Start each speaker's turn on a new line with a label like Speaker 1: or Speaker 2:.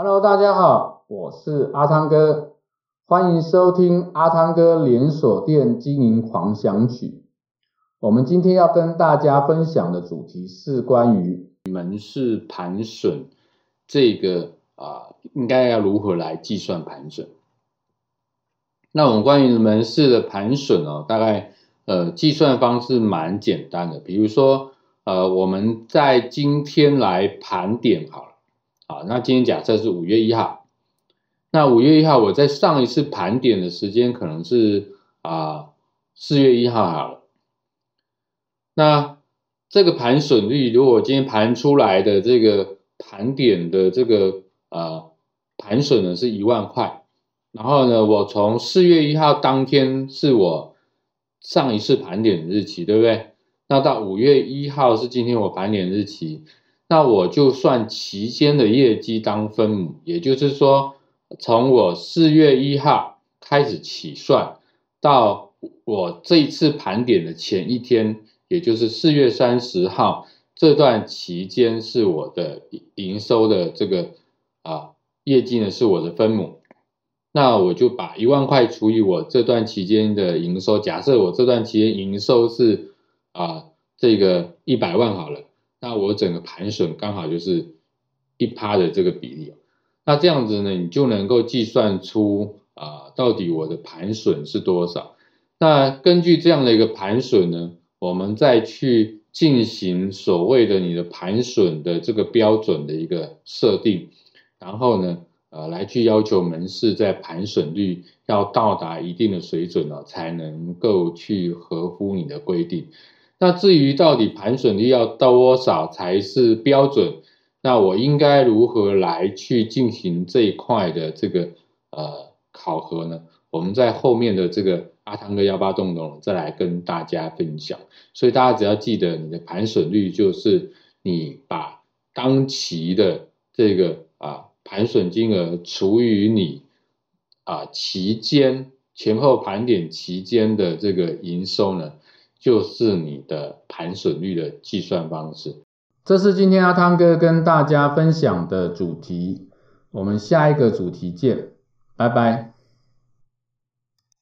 Speaker 1: Hello，大家好，我是阿汤哥，欢迎收听阿汤哥连锁店经营狂想曲。我们今天要跟大家分享的主题是关于
Speaker 2: 门市盘损这个啊，应该要如何来计算盘损？那我们关于门市的盘损哦，大概呃计算方式蛮简单的，比如说呃我们在今天来盘点好了，好，那今天假设是五月一号，那五月一号我在上一次盘点的时间可能是啊四月一号好了。那这个盘损率，如果今天盘出来的这个盘点的这个呃盘损呢是一万块，然后呢，我从四月一号当天是我上一次盘点的日期，对不对？那到五月一号是今天我盘点日期，那我就算期间的业绩当分母，也就是说，从我四月一号开始起算，到我这一次盘点的前一天。也就是四月三十号这段期间是我的营收的这个啊业绩呢是我的分母，那我就把一万块除以我这段期间的营收，假设我这段期间营收是啊这个一百万好了，那我整个盘损刚好就是一趴的这个比例，那这样子呢你就能够计算出啊到底我的盘损是多少，那根据这样的一个盘损呢。我们再去进行所谓的你的盘损的这个标准的一个设定，然后呢，呃，来去要求门市在盘损率要到达一定的水准了，才能够去合乎你的规定。那至于到底盘损率要到多少才是标准，那我应该如何来去进行这一块的这个呃考核呢？我们在后面的这个。阿汤哥188洞洞再来跟大家分享，所以大家只要记得你的盘损率就是你把当期的这个啊盘损金额除以你啊期间前后盘点期间的这个营收呢，就是你的盘损率的计算方式。
Speaker 1: 这是今天阿汤哥跟大家分享的主题，我们下一个主题见，拜拜。